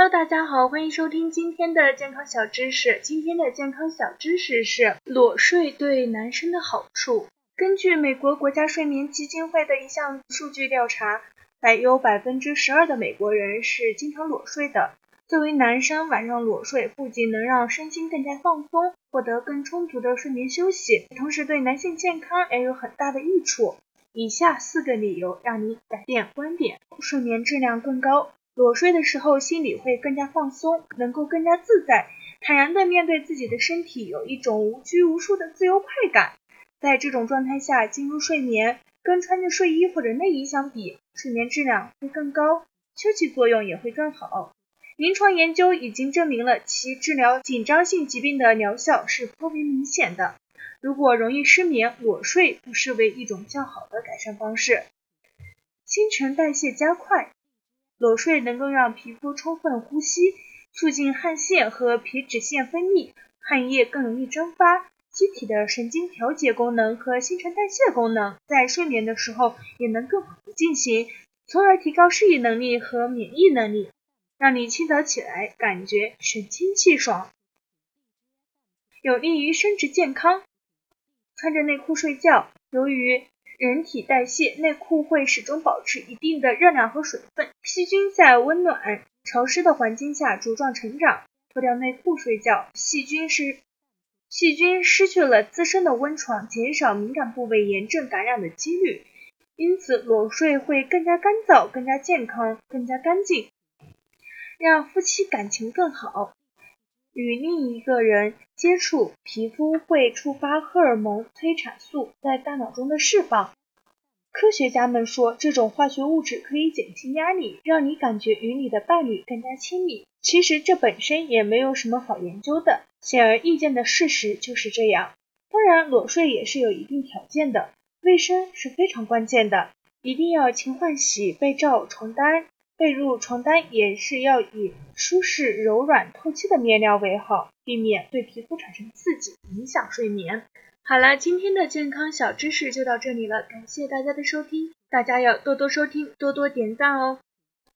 Hello，大家好，欢迎收听今天的健康小知识。今天的健康小知识是裸睡对男生的好处。根据美国国家睡眠基金会的一项数据调查，百有百分之十二的美国人是经常裸睡的。作为男生，晚上裸睡不仅能让身心更加放松，获得更充足的睡眠休息，同时对男性健康也有很大的益处。以下四个理由让你改变观点，睡眠质量更高。裸睡的时候，心里会更加放松，能够更加自在，坦然地面对自己的身体，有一种无拘无束的自由快感。在这种状态下进入睡眠，跟穿着睡衣或者内衣相比，睡眠质量会更高，休息作用也会更好。临床研究已经证明了其治疗紧张性疾病的疗效是颇为明显的。如果容易失眠，裸睡不失为一种较好的改善方式。新陈代谢加快。裸睡能够让皮肤充分呼吸，促进汗腺和皮脂腺分泌，汗液更容易蒸发，机体的神经调节功能和新陈代谢功能在睡眠的时候也能更好的进行，从而提高适应能力和免疫能力，让你清早起来感觉神清气爽，有利于生殖健康。穿着内裤睡觉，由于人体代谢，内裤会始终保持一定的热量和水分，细菌在温暖潮湿的环境下茁壮成长。脱掉内裤睡觉，细菌是细菌失去了滋生的温床，减少敏感部位炎症感染的几率。因此，裸睡会更加干燥、更加健康、更加干净，让夫妻感情更好。与另一个人接触，皮肤会触发荷尔蒙催产素在大脑中的释放。科学家们说，这种化学物质可以减轻压力，让你感觉与你的伴侣更加亲密。其实这本身也没有什么好研究的，显而易见的事实就是这样。当然，裸睡也是有一定条件的，卫生是非常关键的，一定要勤换洗被罩、床单。被褥、床单也是要以舒适、柔软、透气的面料为好，避免对皮肤产生刺激，影响睡眠。好了，今天的健康小知识就到这里了，感谢大家的收听，大家要多多收听，多多点赞哦。